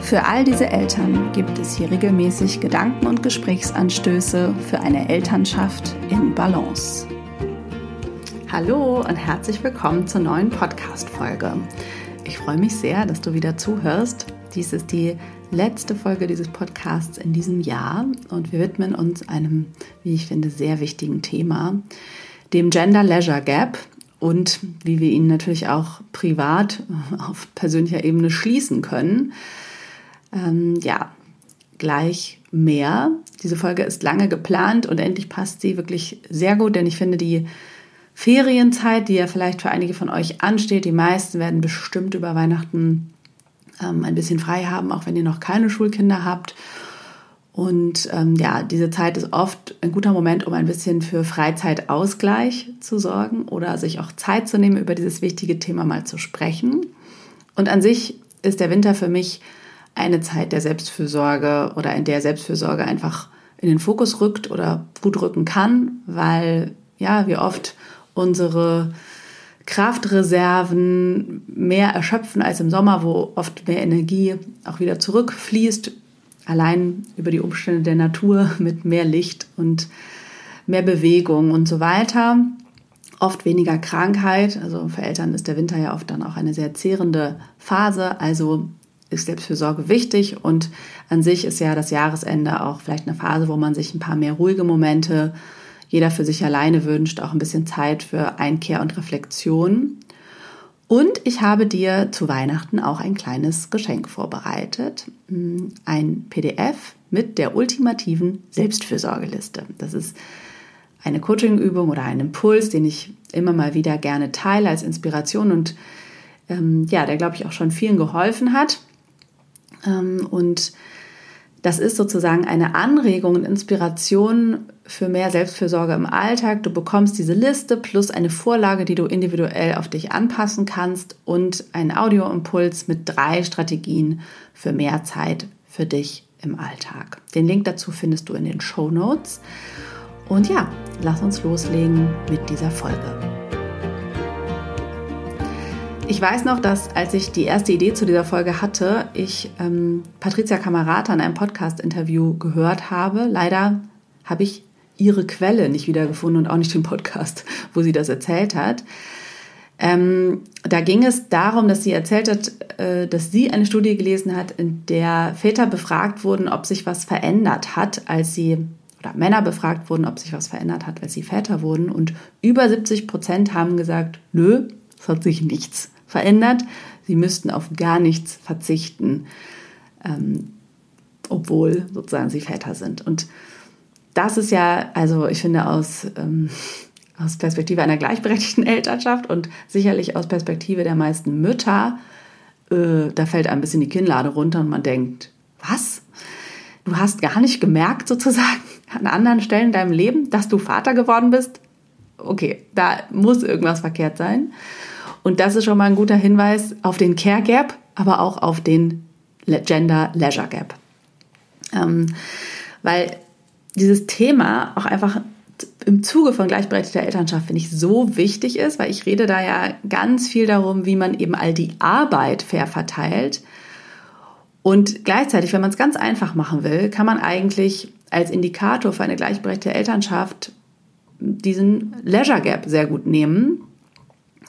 Für all diese Eltern gibt es hier regelmäßig Gedanken und Gesprächsanstöße für eine Elternschaft in Balance. Hallo und herzlich willkommen zur neuen Podcast-Folge. Ich freue mich sehr, dass du wieder zuhörst. Dies ist die letzte Folge dieses Podcasts in diesem Jahr und wir widmen uns einem, wie ich finde, sehr wichtigen Thema, dem Gender Leisure Gap und wie wir ihn natürlich auch privat auf persönlicher Ebene schließen können. Ähm, ja, gleich mehr. Diese Folge ist lange geplant und endlich passt sie wirklich sehr gut, denn ich finde die Ferienzeit, die ja vielleicht für einige von euch ansteht, die meisten werden bestimmt über Weihnachten ähm, ein bisschen frei haben, auch wenn ihr noch keine Schulkinder habt. Und ähm, ja, diese Zeit ist oft ein guter Moment, um ein bisschen für Freizeitausgleich zu sorgen oder sich auch Zeit zu nehmen, über dieses wichtige Thema mal zu sprechen. Und an sich ist der Winter für mich eine Zeit der Selbstfürsorge oder in der Selbstfürsorge einfach in den Fokus rückt oder gut rücken kann, weil ja, wir oft unsere Kraftreserven mehr erschöpfen als im Sommer, wo oft mehr Energie auch wieder zurückfließt, allein über die Umstände der Natur mit mehr Licht und mehr Bewegung und so weiter. Oft weniger Krankheit, also für Eltern ist der Winter ja oft dann auch eine sehr zehrende Phase, also ist Selbstfürsorge wichtig und an sich ist ja das Jahresende auch vielleicht eine Phase, wo man sich ein paar mehr ruhige Momente jeder für sich alleine wünscht, auch ein bisschen Zeit für Einkehr und Reflexion. Und ich habe dir zu Weihnachten auch ein kleines Geschenk vorbereitet. Hm, ein PDF mit der ultimativen Selbstfürsorgeliste. Das ist eine Coachingübung oder ein Impuls, den ich immer mal wieder gerne teile als Inspiration und ähm, ja, der glaube ich auch schon vielen geholfen hat. Ähm, und das ist sozusagen eine Anregung und Inspiration für mehr Selbstfürsorge im Alltag. Du bekommst diese Liste plus eine Vorlage, die du individuell auf dich anpassen kannst und einen Audioimpuls mit drei Strategien für mehr Zeit für dich im Alltag. Den Link dazu findest du in den Show Notes. Und ja, lass uns loslegen mit dieser Folge. Ich weiß noch, dass als ich die erste Idee zu dieser Folge hatte, ich ähm, Patricia Kamerata in einem Podcast-Interview gehört habe. Leider habe ich ihre Quelle nicht wiedergefunden und auch nicht den Podcast, wo sie das erzählt hat. Ähm, da ging es darum, dass sie erzählt hat, äh, dass sie eine Studie gelesen hat, in der Väter befragt wurden, ob sich was verändert hat, als sie oder Männer befragt wurden, ob sich was verändert hat, als sie Väter wurden. Und über 70 Prozent haben gesagt, nö, es hat sich nichts verändert. Sie müssten auf gar nichts verzichten, ähm, obwohl sozusagen sie Väter sind. Und das ist ja, also ich finde aus, ähm, aus Perspektive einer gleichberechtigten Elternschaft und sicherlich aus Perspektive der meisten Mütter, äh, da fällt ein bisschen die Kinnlade runter und man denkt, was? Du hast gar nicht gemerkt sozusagen an anderen Stellen in deinem Leben, dass du Vater geworden bist? Okay, da muss irgendwas verkehrt sein. Und das ist schon mal ein guter Hinweis auf den Care Gap, aber auch auf den Gender Leisure Gap. Ähm, weil dieses Thema auch einfach im Zuge von gleichberechtigter Elternschaft finde ich so wichtig ist, weil ich rede da ja ganz viel darum, wie man eben all die Arbeit fair verteilt. Und gleichzeitig, wenn man es ganz einfach machen will, kann man eigentlich als Indikator für eine gleichberechtigte Elternschaft diesen Leisure Gap sehr gut nehmen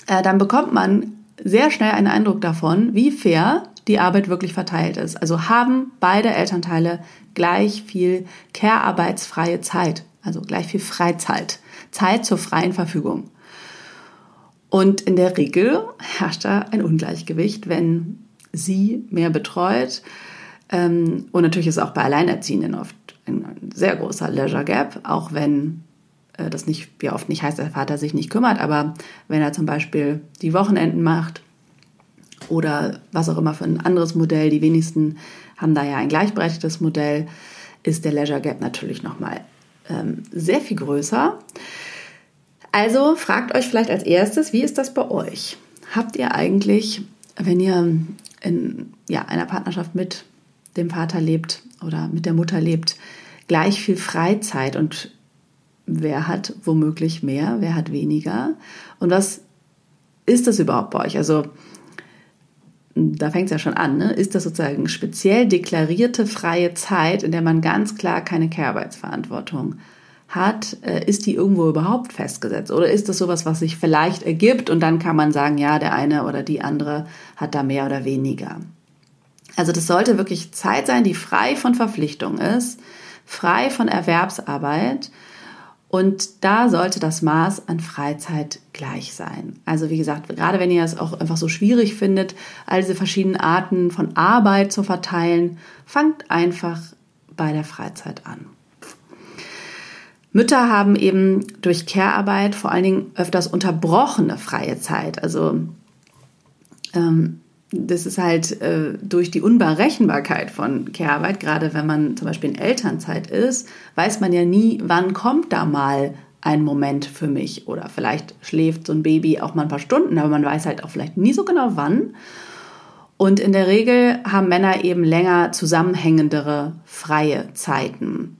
äh, dann bekommt man sehr schnell einen Eindruck davon, wie fair die Arbeit wirklich verteilt ist. Also haben beide Elternteile gleich viel care-arbeitsfreie Zeit, also gleich viel Freizeit, Zeit zur freien Verfügung. Und in der Regel herrscht da ein Ungleichgewicht, wenn sie mehr betreut. Ähm, und natürlich ist auch bei Alleinerziehenden oft ein sehr großer Leisure Gap, auch wenn das nicht, wie oft nicht heißt, dass der Vater sich nicht kümmert, aber wenn er zum Beispiel die Wochenenden macht oder was auch immer für ein anderes Modell, die wenigsten haben da ja ein gleichberechtigtes Modell, ist der Leisure Gap natürlich nochmal ähm, sehr viel größer. Also fragt euch vielleicht als erstes, wie ist das bei euch? Habt ihr eigentlich, wenn ihr in ja, einer Partnerschaft mit dem Vater lebt oder mit der Mutter lebt, gleich viel Freizeit und wer hat womöglich mehr, wer hat weniger und was ist das überhaupt bei euch? Also da fängt es ja schon an, ne? ist das sozusagen speziell deklarierte freie Zeit, in der man ganz klar keine Care-Arbeitsverantwortung hat, äh, ist die irgendwo überhaupt festgesetzt? Oder ist das sowas, was sich vielleicht ergibt und dann kann man sagen, ja, der eine oder die andere hat da mehr oder weniger? Also das sollte wirklich Zeit sein, die frei von Verpflichtung ist, frei von Erwerbsarbeit und da sollte das Maß an Freizeit gleich sein. Also wie gesagt, gerade wenn ihr es auch einfach so schwierig findet, all diese verschiedenen Arten von Arbeit zu verteilen, fangt einfach bei der Freizeit an. Mütter haben eben durch Care-Arbeit vor allen Dingen öfters unterbrochene freie Zeit. Also ähm, das ist halt äh, durch die Unberechenbarkeit von Care-Arbeit, gerade wenn man zum Beispiel in Elternzeit ist, weiß man ja nie, wann kommt da mal ein Moment für mich. Oder vielleicht schläft so ein Baby auch mal ein paar Stunden, aber man weiß halt auch vielleicht nie so genau wann. Und in der Regel haben Männer eben länger zusammenhängendere freie Zeiten.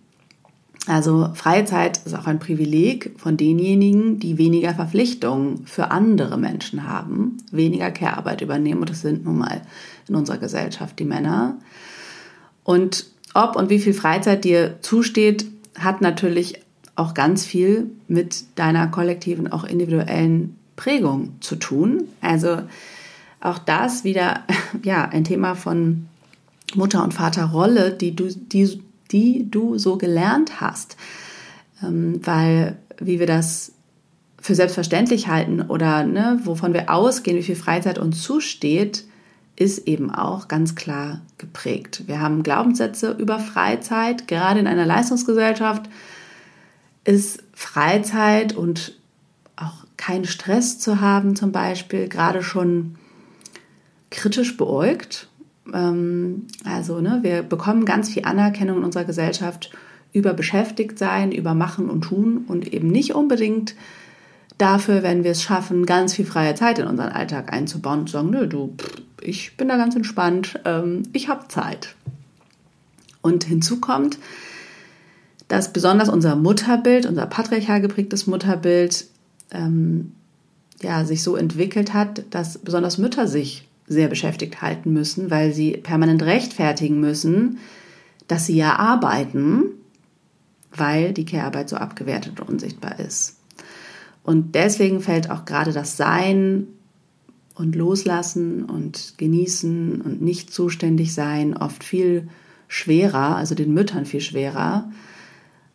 Also freie Zeit ist auch ein Privileg von denjenigen, die weniger Verpflichtungen für andere Menschen haben, weniger Care-Arbeit übernehmen. Und das sind nun mal in unserer Gesellschaft die Männer. Und ob und wie viel Freizeit dir zusteht, hat natürlich auch ganz viel mit deiner kollektiven, auch individuellen Prägung zu tun. Also auch das wieder ja ein Thema von Mutter und Vaterrolle, die du die die du so gelernt hast. Ähm, weil, wie wir das für selbstverständlich halten oder ne, wovon wir ausgehen, wie viel Freizeit uns zusteht, ist eben auch ganz klar geprägt. Wir haben Glaubenssätze über Freizeit. Gerade in einer Leistungsgesellschaft ist Freizeit und auch keinen Stress zu haben zum Beispiel gerade schon kritisch beäugt. Ähm, also ne, wir bekommen ganz viel Anerkennung in unserer Gesellschaft über Beschäftigtsein, über Machen und Tun und eben nicht unbedingt dafür, wenn wir es schaffen, ganz viel freie Zeit in unseren Alltag einzubauen und zu sagen, nö, du, ich bin da ganz entspannt, ähm, ich habe Zeit. Und hinzu kommt, dass besonders unser Mutterbild, unser patriarchal geprägtes Mutterbild, ähm, ja, sich so entwickelt hat, dass besonders Mütter sich sehr beschäftigt halten müssen, weil sie permanent rechtfertigen müssen, dass sie ja arbeiten, weil die Care-Arbeit so abgewertet und unsichtbar ist. Und deswegen fällt auch gerade das Sein und Loslassen und Genießen und nicht zuständig sein oft viel schwerer, also den Müttern viel schwerer,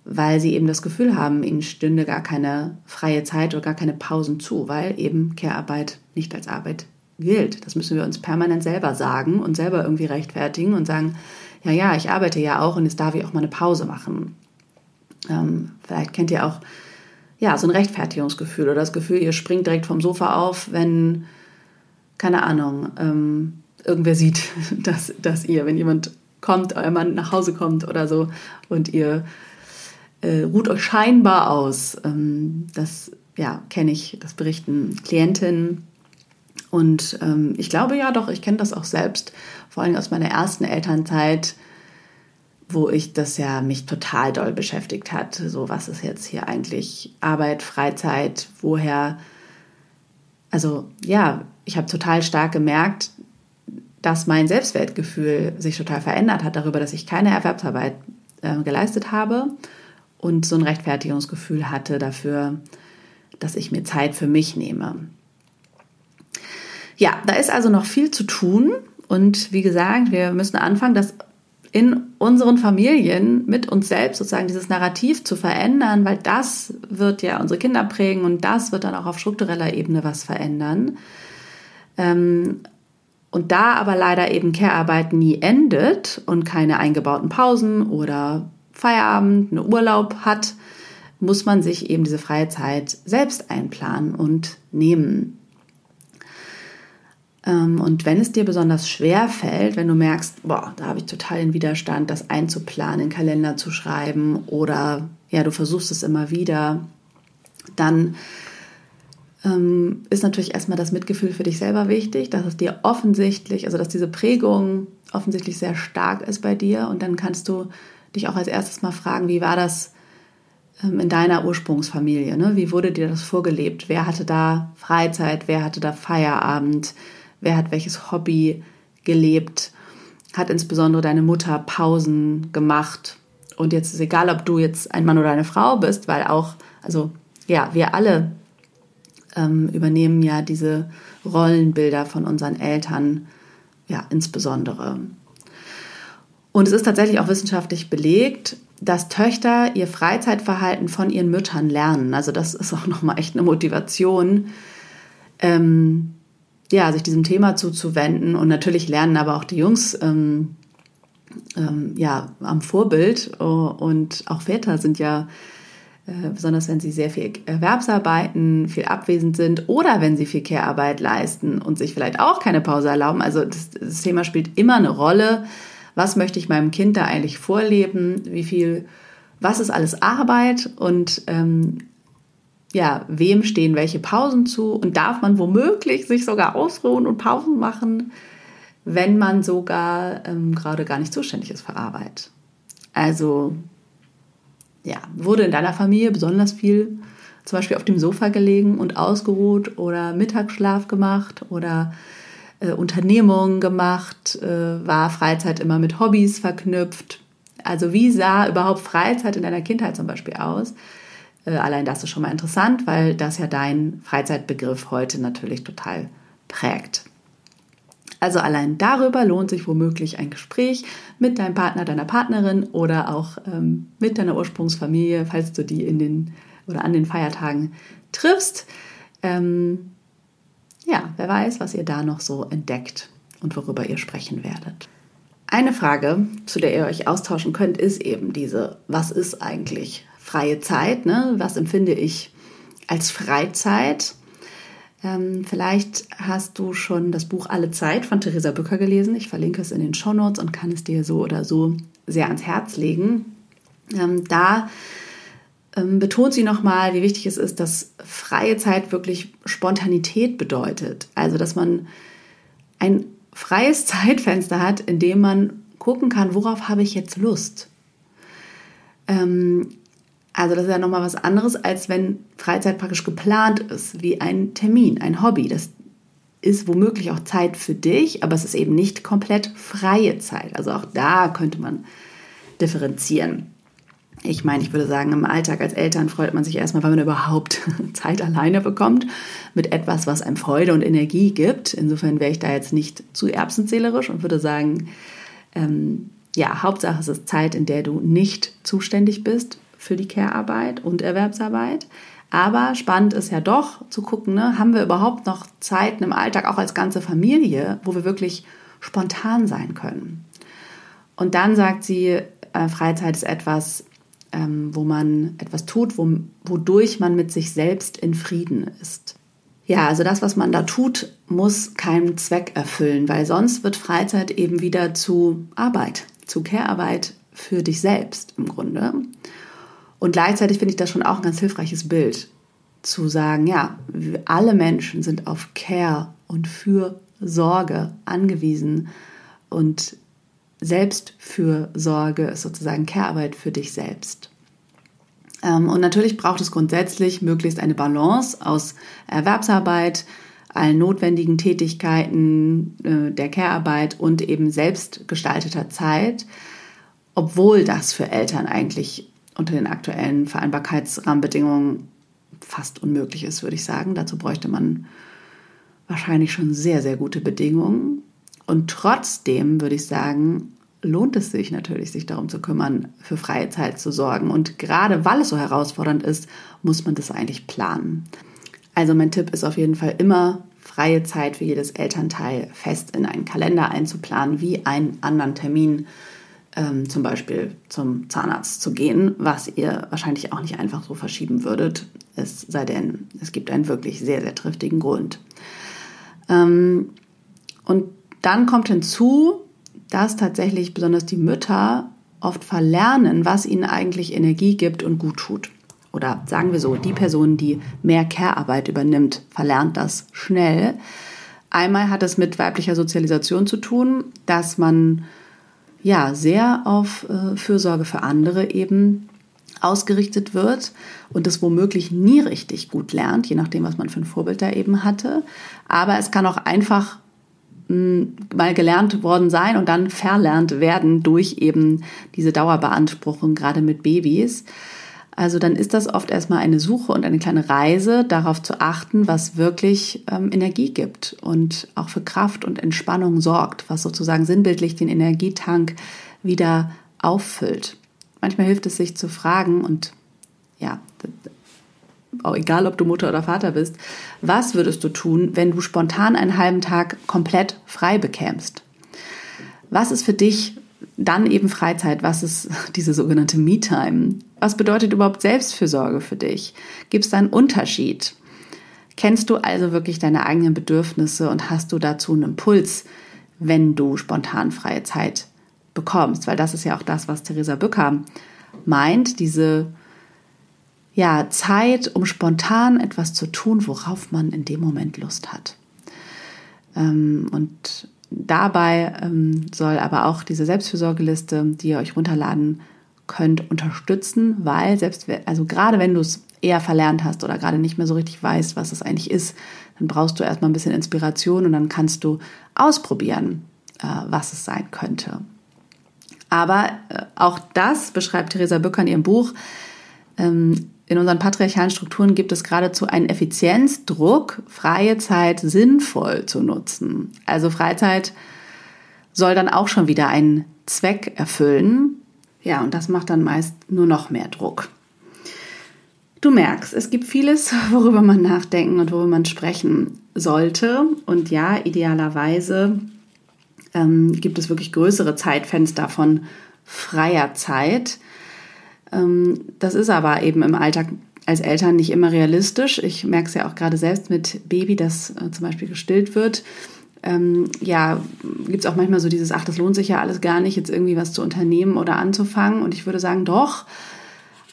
weil sie eben das Gefühl haben, ihnen stünde gar keine freie Zeit oder gar keine Pausen zu, weil eben Care-Arbeit nicht als Arbeit gilt. Das müssen wir uns permanent selber sagen und selber irgendwie rechtfertigen und sagen, ja, ja, ich arbeite ja auch und jetzt darf ich auch mal eine Pause machen. Ähm, vielleicht kennt ihr auch ja, so ein Rechtfertigungsgefühl oder das Gefühl, ihr springt direkt vom Sofa auf, wenn, keine Ahnung, ähm, irgendwer sieht, dass, dass ihr, wenn jemand kommt, euer Mann nach Hause kommt oder so und ihr äh, ruht euch scheinbar aus. Ähm, das ja, kenne ich, das berichten Klientinnen und ähm, ich glaube ja doch, ich kenne das auch selbst, vor allem aus meiner ersten Elternzeit, wo ich das ja mich total doll beschäftigt hat. So, was ist jetzt hier eigentlich Arbeit, Freizeit, woher? Also ja, ich habe total stark gemerkt, dass mein Selbstwertgefühl sich total verändert hat darüber, dass ich keine Erwerbsarbeit äh, geleistet habe und so ein Rechtfertigungsgefühl hatte dafür, dass ich mir Zeit für mich nehme. Ja, da ist also noch viel zu tun. Und wie gesagt, wir müssen anfangen, das in unseren Familien mit uns selbst sozusagen dieses Narrativ zu verändern, weil das wird ja unsere Kinder prägen und das wird dann auch auf struktureller Ebene was verändern. Ähm, und da aber leider eben Care-Arbeit nie endet und keine eingebauten Pausen oder Feierabend, eine Urlaub hat, muss man sich eben diese freie Zeit selbst einplanen und nehmen. Ähm, und wenn es dir besonders schwer fällt, wenn du merkst, boah, da habe ich total den Widerstand, das einzuplanen, in Kalender zu schreiben oder ja, du versuchst es immer wieder, dann ähm, ist natürlich erstmal das Mitgefühl für dich selber wichtig, dass es dir offensichtlich, also dass diese Prägung offensichtlich sehr stark ist bei dir und dann kannst du dich auch als erstes mal fragen, wie war das ähm, in deiner Ursprungsfamilie? Ne? Wie wurde dir das vorgelebt? Wer hatte da Freizeit? Wer hatte da Feierabend? Wer hat welches Hobby gelebt? Hat insbesondere deine Mutter Pausen gemacht? Und jetzt ist egal, ob du jetzt ein Mann oder eine Frau bist, weil auch, also ja, wir alle ähm, übernehmen ja diese Rollenbilder von unseren Eltern, ja, insbesondere. Und es ist tatsächlich auch wissenschaftlich belegt, dass Töchter ihr Freizeitverhalten von ihren Müttern lernen. Also das ist auch nochmal echt eine Motivation, ähm, ja, sich diesem Thema zuzuwenden. Und natürlich lernen aber auch die Jungs ähm, ähm, ja, am Vorbild. Und auch Väter sind ja äh, besonders wenn sie sehr viel Erwerbsarbeiten, viel abwesend sind oder wenn sie viel Care-Arbeit leisten und sich vielleicht auch keine Pause erlauben. Also das, das, Thema spielt immer eine Rolle. Was möchte ich meinem Kind da eigentlich vorleben? Wie viel, was ist alles Arbeit und ähm, ja, wem stehen welche Pausen zu und darf man womöglich sich sogar ausruhen und Pausen machen, wenn man sogar ähm, gerade gar nicht zuständig ist für Arbeit. Also ja, wurde in deiner Familie besonders viel zum Beispiel auf dem Sofa gelegen und ausgeruht oder Mittagsschlaf gemacht oder äh, Unternehmungen gemacht, äh, war Freizeit immer mit Hobbys verknüpft. Also wie sah überhaupt Freizeit in deiner Kindheit zum Beispiel aus? Äh, allein das ist schon mal interessant, weil das ja dein Freizeitbegriff heute natürlich total prägt. Also allein darüber lohnt sich womöglich ein Gespräch mit deinem Partner, deiner Partnerin oder auch ähm, mit deiner Ursprungsfamilie, falls du die in den oder an den Feiertagen triffst. Ähm, ja, wer weiß, was ihr da noch so entdeckt und worüber ihr sprechen werdet. Eine Frage, zu der ihr euch austauschen könnt, ist eben diese, was ist eigentlich freie Zeit? Ne? Was empfinde ich als Freizeit? Ähm, vielleicht hast du schon das Buch Alle Zeit von Theresa Bücker gelesen. Ich verlinke es in den Show Notes und kann es dir so oder so sehr ans Herz legen. Ähm, da ähm, betont sie nochmal, wie wichtig es ist, dass freie Zeit wirklich Spontanität bedeutet. Also, dass man ein freies Zeitfenster hat, in dem man gucken kann, worauf habe ich jetzt Lust. Ähm, also das ist ja nochmal was anderes, als wenn Freizeit praktisch geplant ist, wie ein Termin, ein Hobby. Das ist womöglich auch Zeit für dich, aber es ist eben nicht komplett freie Zeit. Also auch da könnte man differenzieren. Ich meine, ich würde sagen, im Alltag als Eltern freut man sich erstmal, weil man überhaupt Zeit alleine bekommt mit etwas, was einem Freude und Energie gibt. Insofern wäre ich da jetzt nicht zu erbsenzählerisch und würde sagen, ähm, ja, Hauptsache es ist Zeit, in der du nicht zuständig bist für die Care-Arbeit und Erwerbsarbeit. Aber spannend ist ja doch zu gucken, ne, haben wir überhaupt noch Zeiten im Alltag, auch als ganze Familie, wo wir wirklich spontan sein können. Und dann sagt sie, äh, Freizeit ist etwas, ähm, wo man etwas tut, wo, wodurch man mit sich selbst in Frieden ist. Ja, also das, was man da tut, muss keinen Zweck erfüllen, weil sonst wird Freizeit eben wieder zu Arbeit, zu Care-Arbeit für dich selbst im Grunde. Und gleichzeitig finde ich das schon auch ein ganz hilfreiches Bild, zu sagen, ja, alle Menschen sind auf Care und Fürsorge angewiesen und Selbstfürsorge ist sozusagen Care-Arbeit für dich selbst. Ähm, und natürlich braucht es grundsätzlich möglichst eine Balance aus Erwerbsarbeit, allen notwendigen Tätigkeiten äh, der Care-Arbeit und eben selbstgestalteter Zeit, obwohl das für Eltern eigentlich unter den aktuellen Vereinbarkeitsrahmenbedingungen fast unmöglich ist, würde ich sagen. Dazu bräuchte man wahrscheinlich schon sehr, sehr gute Bedingungen. Und trotzdem würde ich sagen, lohnt es sich natürlich, sich darum zu kümmern, für freie Zeit zu sorgen. Und gerade weil es so herausfordernd ist, muss man das eigentlich planen. Also mein Tipp ist auf jeden Fall immer, freie Zeit für jedes Elternteil fest in einen Kalender einzuplanen, wie einen anderen Termin ähm, zum Beispiel zum Zahnarzt zu gehen, was ihr wahrscheinlich auch nicht einfach so verschieben würdet, es sei denn, es gibt einen wirklich sehr, sehr triftigen Grund. Ähm, Und dann kommt hinzu, dass tatsächlich besonders die Mütter oft verlernen, was ihnen eigentlich Energie gibt und gut tut. Oder sagen wir so, die Person, die mehr Care-Arbeit übernimmt, verlernt das schnell. Einmal hat es mit weiblicher Sozialisation zu tun, dass man ja sehr auf äh, Fürsorge für andere eben ausgerichtet wird und das womöglich nie richtig gut lernt, je nachdem, was man für ein Vorbild da eben hatte. Aber es kann auch einfach mal gelernt worden sein und dann verlernt werden durch eben diese Dauerbeanspruchung, gerade mit Babys. Also dann ist das oft erstmal eine Suche und eine kleine Reise, darauf zu achten, was wirklich ähm, Energie gibt und auch für Kraft und Entspannung sorgt, was sozusagen sinnbildlich den Energietank wieder auffüllt. Manchmal hilft es sich zu fragen und ja, auch egal ob du Mutter oder Vater bist, was würdest du tun, wenn du spontan einen halben Tag komplett frei bekämst? Was ist für dich dann eben Freizeit? Was ist diese sogenannte Me-Time? Was bedeutet überhaupt Selbstfürsorge für dich? Gibt es da einen Unterschied? Kennst du also wirklich deine eigenen Bedürfnisse und hast du dazu einen Impuls, wenn du spontan freie Zeit bekommst? Weil das ist ja auch das, was Theresa Bücker meint, diese ja, Zeit, um spontan etwas zu tun, worauf man in dem Moment Lust hat. Ähm, und dabei ähm, soll aber auch diese Selbstfürsorgeliste, die ihr euch runterladen könnt, unterstützen, weil selbst, also gerade wenn du es eher verlernt hast oder gerade nicht mehr so richtig weißt, was es eigentlich ist, dann brauchst du erstmal ein bisschen Inspiration und dann kannst du ausprobieren, äh, was es sein könnte. Aber äh, auch das beschreibt Theresa Bücker in ihrem Buch, ähm, in unseren patriarchalen Strukturen gibt es geradezu einen Effizienzdruck, freie Zeit sinnvoll zu nutzen. Also Freizeit soll dann auch schon wieder einen Zweck erfüllen. Ja, und das macht dann meist nur noch mehr Druck. Du merkst, es gibt vieles, worüber man nachdenken und worüber man sprechen sollte. Und ja, idealerweise ähm, gibt es wirklich größere Zeitfenster von freier Zeit. Ähm, das ist aber eben im Alltag als Eltern nicht immer realistisch. Ich merke es ja auch gerade selbst mit Baby, das äh, zum Beispiel gestillt wird. Ähm, ja, gibt es auch manchmal so dieses, ach, das lohnt sich ja alles gar nicht, jetzt irgendwie was zu unternehmen oder anzufangen. Und ich würde sagen, doch,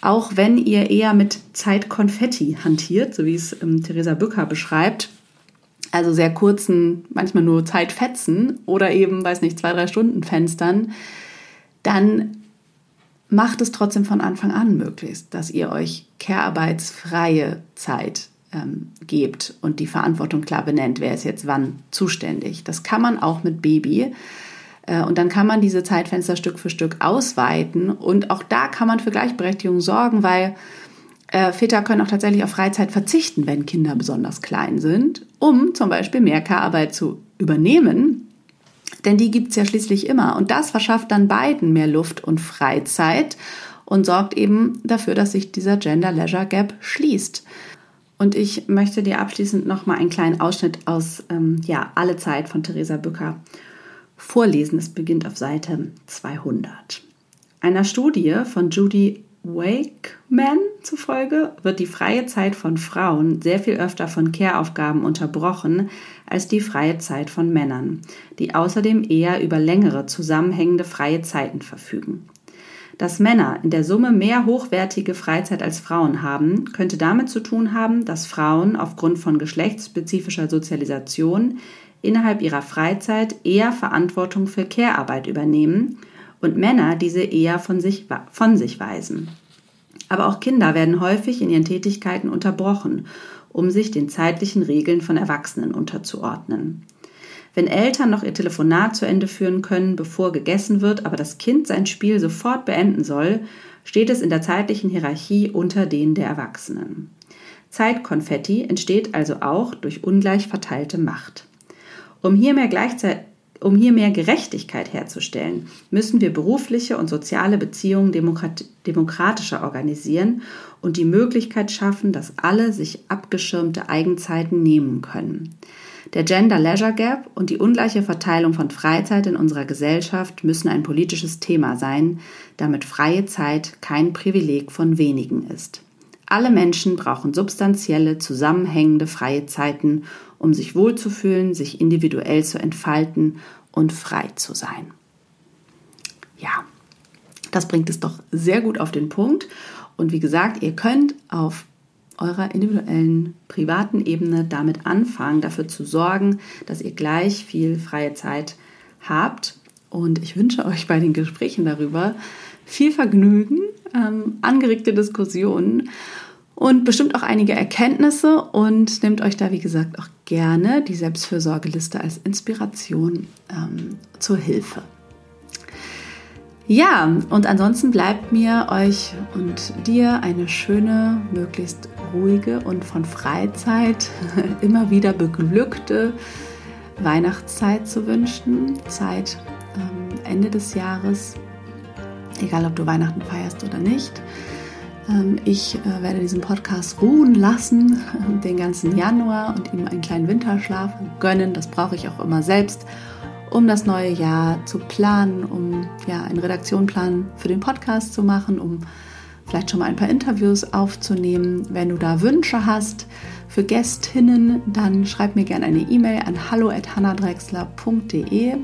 auch wenn ihr eher mit Zeitkonfetti hantiert, so wie es ähm, Theresa Bücker beschreibt, also sehr kurzen, manchmal nur Zeitfetzen oder eben, weiß nicht, zwei, drei Stunden Fenstern, dann macht es trotzdem von Anfang an möglichst, dass ihr euch care-arbeitsfreie Zeit ähm, gebt und die Verantwortung klar benennt, wer ist jetzt wann zuständig. Das kann man auch mit Baby. Äh, und dann kann man diese Zeitfenster Stück für Stück ausweiten. Und auch da kann man für Gleichberechtigung sorgen, weil äh, Väter können auch tatsächlich auf Freizeit verzichten, wenn Kinder besonders klein sind, um zum Beispiel mehr Care-Arbeit zu übernehmen denn die gibt es ja schließlich immer. Und das verschafft dann beiden mehr Luft und Freizeit und sorgt eben dafür, dass sich dieser Gender-Leisure-Gap schließt. Und ich möchte dir abschließend nochmal einen kleinen Ausschnitt aus ähm, ja, Alle Zeit von Theresa Bücker vorlesen. Es beginnt auf Seite 200. Einer Studie von Judy Wakeman zufolge wird die freie Zeit von Frauen sehr viel öfter von Care-Aufgaben unterbrochen als die freie Zeit von Männern, die außerdem eher über längere zusammenhängende freie Zeiten verfügen. Dass Männer in der Summe mehr hochwertige Freizeit als Frauen haben, könnte damit zu tun haben, dass Frauen aufgrund von geschlechtsspezifischer Sozialisation innerhalb ihrer Freizeit eher Verantwortung für Care-Arbeit übernehmen – und Männer diese eher von sich, von sich weisen. Aber auch Kinder werden häufig in ihren Tätigkeiten unterbrochen, um sich den zeitlichen Regeln von Erwachsenen unterzuordnen. Wenn Eltern noch ihr Telefonat zu Ende führen können, bevor gegessen wird, aber das Kind sein Spiel sofort beenden soll, steht es in der zeitlichen Hierarchie unter denen der Erwachsenen. Zeitkonfetti entsteht also auch durch ungleich verteilte Macht. Um hier mehr gleichzeitig um hier mehr Gerechtigkeit herzustellen, müssen wir berufliche und soziale Beziehungen demokratischer organisieren und die Möglichkeit schaffen, dass alle sich abgeschirmte Eigenzeiten nehmen können. Der Gender Leisure Gap und die ungleiche Verteilung von Freizeit in unserer Gesellschaft müssen ein politisches Thema sein, damit freie Zeit kein Privileg von wenigen ist. Alle Menschen brauchen substanzielle, zusammenhängende freie Zeiten, um sich wohlzufühlen, sich individuell zu entfalten und frei zu sein. Ja, das bringt es doch sehr gut auf den Punkt. Und wie gesagt, ihr könnt auf eurer individuellen, privaten Ebene damit anfangen, dafür zu sorgen, dass ihr gleich viel freie Zeit habt. Und ich wünsche euch bei den Gesprächen darüber viel Vergnügen, ähm, angeregte Diskussionen und bestimmt auch einige Erkenntnisse und nehmt euch da, wie gesagt, auch gerne die Selbstfürsorgeliste als Inspiration ähm, zur Hilfe. Ja, und ansonsten bleibt mir euch und dir eine schöne, möglichst ruhige und von Freizeit immer wieder beglückte Weihnachtszeit zu wünschen, Zeit ähm, Ende des Jahres, egal ob du Weihnachten feierst oder nicht. Ähm, ich äh, werde diesen Podcast ruhen lassen, den ganzen Januar und ihm einen kleinen Winterschlaf gönnen. Das brauche ich auch immer selbst, um das neue Jahr zu planen, um ja, einen Redaktionplan für den Podcast zu machen, um vielleicht schon mal ein paar Interviews aufzunehmen. Wenn du da Wünsche hast für Gästinnen, dann schreib mir gerne eine E-Mail an hallo@hannadrexler.de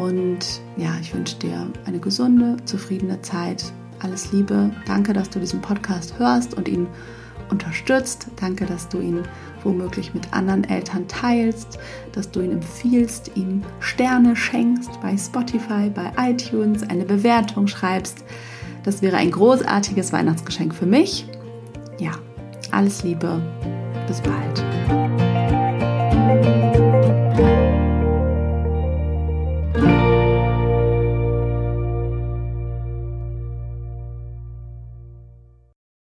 und ja, ich wünsche dir eine gesunde, zufriedene Zeit. Alles Liebe. Danke, dass du diesen Podcast hörst und ihn unterstützt. Danke, dass du ihn womöglich mit anderen Eltern teilst, dass du ihn empfiehlst, ihm Sterne schenkst bei Spotify, bei iTunes, eine Bewertung schreibst. Das wäre ein großartiges Weihnachtsgeschenk für mich. Ja, alles Liebe. Bis bald.